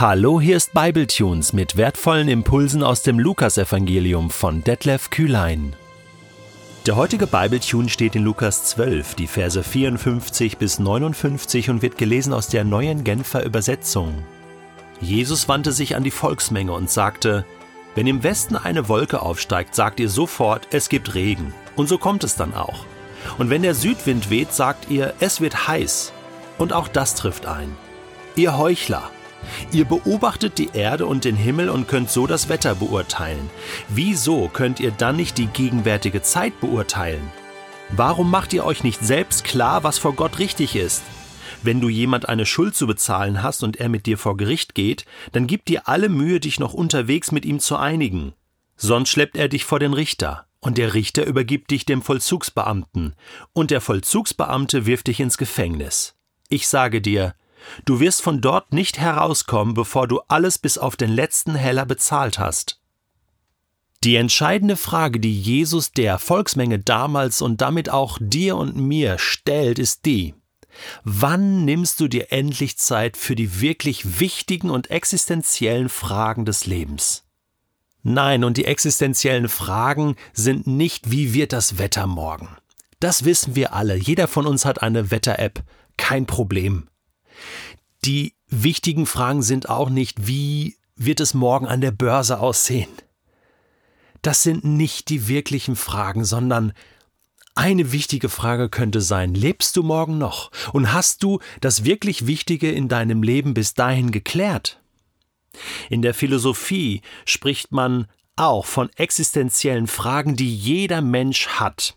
Hallo, hier ist Bibletunes mit wertvollen Impulsen aus dem Lukasevangelium von Detlef Kühlein. Der heutige Bibletune steht in Lukas 12, die Verse 54 bis 59 und wird gelesen aus der neuen Genfer Übersetzung. Jesus wandte sich an die Volksmenge und sagte: Wenn im Westen eine Wolke aufsteigt, sagt ihr sofort, es gibt Regen. Und so kommt es dann auch. Und wenn der Südwind weht, sagt ihr, es wird heiß. Und auch das trifft ein. Ihr Heuchler! Ihr beobachtet die Erde und den Himmel und könnt so das Wetter beurteilen. Wieso könnt ihr dann nicht die gegenwärtige Zeit beurteilen? Warum macht ihr euch nicht selbst klar, was vor Gott richtig ist? Wenn du jemand eine Schuld zu bezahlen hast und er mit dir vor Gericht geht, dann gib dir alle Mühe, dich noch unterwegs mit ihm zu einigen. Sonst schleppt er dich vor den Richter, und der Richter übergibt dich dem Vollzugsbeamten, und der Vollzugsbeamte wirft dich ins Gefängnis. Ich sage dir, Du wirst von dort nicht herauskommen, bevor du alles bis auf den letzten Heller bezahlt hast. Die entscheidende Frage, die Jesus der Volksmenge damals und damit auch dir und mir stellt, ist die, wann nimmst du dir endlich Zeit für die wirklich wichtigen und existenziellen Fragen des Lebens? Nein, und die existenziellen Fragen sind nicht, wie wird das Wetter morgen? Das wissen wir alle, jeder von uns hat eine Wetter-App, kein Problem. Die wichtigen Fragen sind auch nicht, wie wird es morgen an der Börse aussehen? Das sind nicht die wirklichen Fragen, sondern eine wichtige Frage könnte sein, lebst du morgen noch? Und hast du das wirklich Wichtige in deinem Leben bis dahin geklärt? In der Philosophie spricht man auch von existenziellen Fragen, die jeder Mensch hat.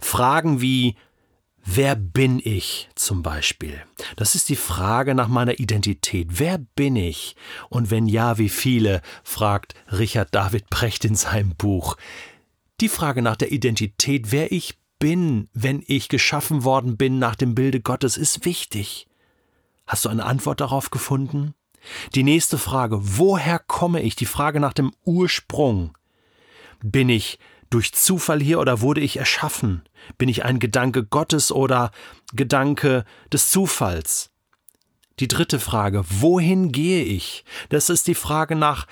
Fragen wie Wer bin ich zum Beispiel? Das ist die Frage nach meiner Identität. Wer bin ich? Und wenn ja, wie viele? fragt Richard David Brecht in seinem Buch. Die Frage nach der Identität, wer ich bin, wenn ich geschaffen worden bin nach dem Bilde Gottes, ist wichtig. Hast du eine Antwort darauf gefunden? Die nächste Frage, woher komme ich? Die Frage nach dem Ursprung. Bin ich durch Zufall hier oder wurde ich erschaffen? Bin ich ein Gedanke Gottes oder Gedanke des Zufalls? Die dritte Frage, wohin gehe ich? Das ist die Frage nach,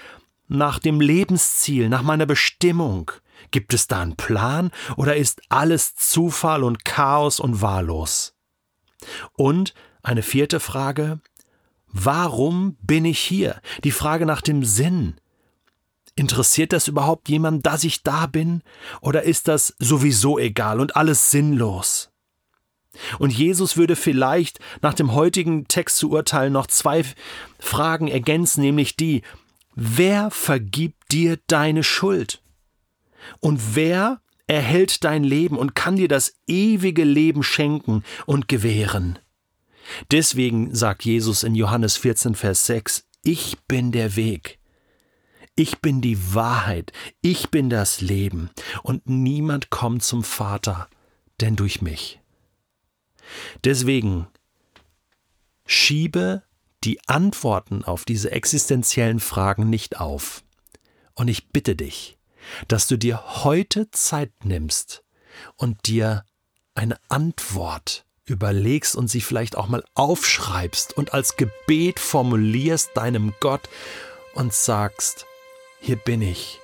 nach dem Lebensziel, nach meiner Bestimmung. Gibt es da einen Plan oder ist alles Zufall und Chaos und wahllos? Und eine vierte Frage, warum bin ich hier? Die Frage nach dem Sinn. Interessiert das überhaupt jemand, dass ich da bin? Oder ist das sowieso egal und alles sinnlos? Und Jesus würde vielleicht nach dem heutigen Text zu urteilen noch zwei Fragen ergänzen, nämlich die, wer vergibt dir deine Schuld? Und wer erhält dein Leben und kann dir das ewige Leben schenken und gewähren? Deswegen sagt Jesus in Johannes 14, Vers 6, ich bin der Weg, ich bin die Wahrheit, ich bin das Leben, und niemand kommt zum Vater, denn durch mich. Deswegen schiebe die Antworten auf diese existenziellen Fragen nicht auf. Und ich bitte dich, dass du dir heute Zeit nimmst und dir eine Antwort überlegst und sie vielleicht auch mal aufschreibst und als Gebet formulierst deinem Gott und sagst, hier bin ich.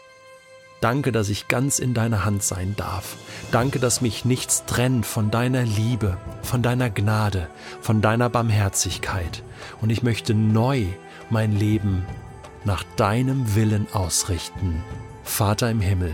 Danke, dass ich ganz in deiner Hand sein darf. Danke, dass mich nichts trennt von deiner Liebe, von deiner Gnade, von deiner Barmherzigkeit. Und ich möchte neu mein Leben nach deinem Willen ausrichten. Vater im Himmel,